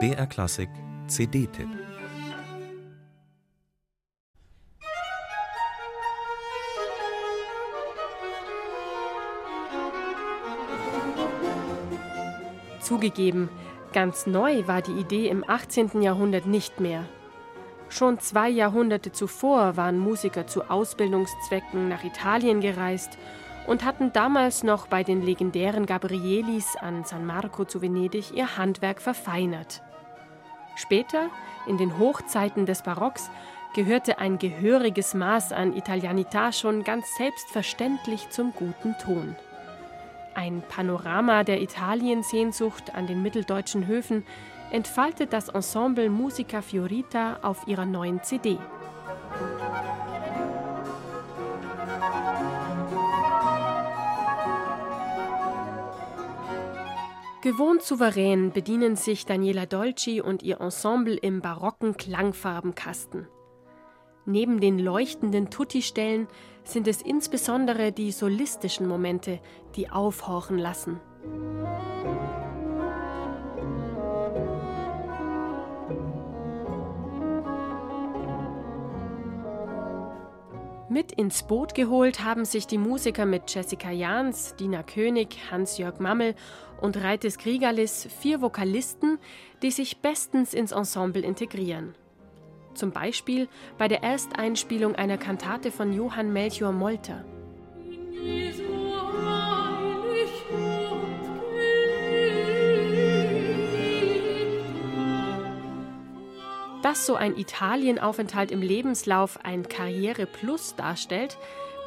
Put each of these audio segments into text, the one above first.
BR Klassik CD-Tipp Zugegeben, ganz neu war die Idee im 18. Jahrhundert nicht mehr. Schon zwei Jahrhunderte zuvor waren Musiker zu Ausbildungszwecken nach Italien gereist und hatten damals noch bei den legendären Gabrielis an San Marco zu Venedig ihr Handwerk verfeinert. Später, in den Hochzeiten des Barocks, gehörte ein gehöriges Maß an Italianità schon ganz selbstverständlich zum guten Ton. Ein Panorama der Italiensehnsucht an den mitteldeutschen Höfen entfaltet das Ensemble Musica Fiorita auf ihrer neuen CD. Gewohnt souverän bedienen sich Daniela Dolci und ihr Ensemble im barocken Klangfarbenkasten. Neben den leuchtenden Tutti-Stellen sind es insbesondere die solistischen Momente, die aufhorchen lassen. Mit ins Boot geholt haben sich die Musiker mit Jessica Jahns, Dina König, Hans-Jörg Mammel und Reites Griegalis vier Vokalisten, die sich bestens ins Ensemble integrieren. Zum Beispiel bei der Ersteinspielung einer Kantate von Johann Melchior Molter. Dass so ein Italienaufenthalt im Lebenslauf ein Karriere Plus darstellt,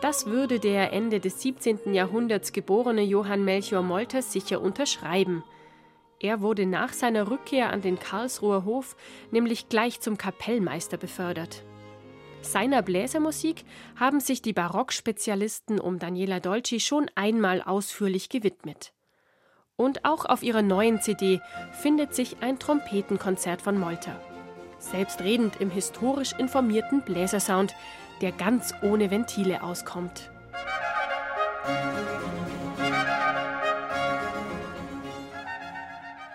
das würde der Ende des 17. Jahrhunderts geborene Johann Melchior Molter sicher unterschreiben. Er wurde nach seiner Rückkehr an den Karlsruher Hof nämlich gleich zum Kapellmeister befördert. Seiner Bläsermusik haben sich die Barockspezialisten um Daniela Dolci schon einmal ausführlich gewidmet. Und auch auf ihrer neuen CD findet sich ein Trompetenkonzert von Molter selbstredend im historisch informierten Bläsersound, der ganz ohne Ventile auskommt.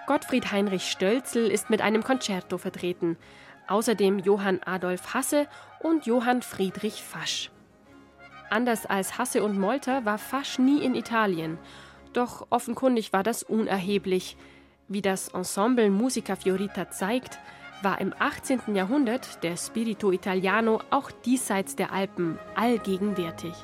Gottfried Heinrich Stölzel ist mit einem Concerto vertreten, außerdem Johann Adolf Hasse und Johann Friedrich Fasch. Anders als Hasse und Molter war Fasch nie in Italien, doch offenkundig war das unerheblich. Wie das Ensemble Musica Fiorita zeigt, war im 18. Jahrhundert der Spirito Italiano auch diesseits der Alpen allgegenwärtig.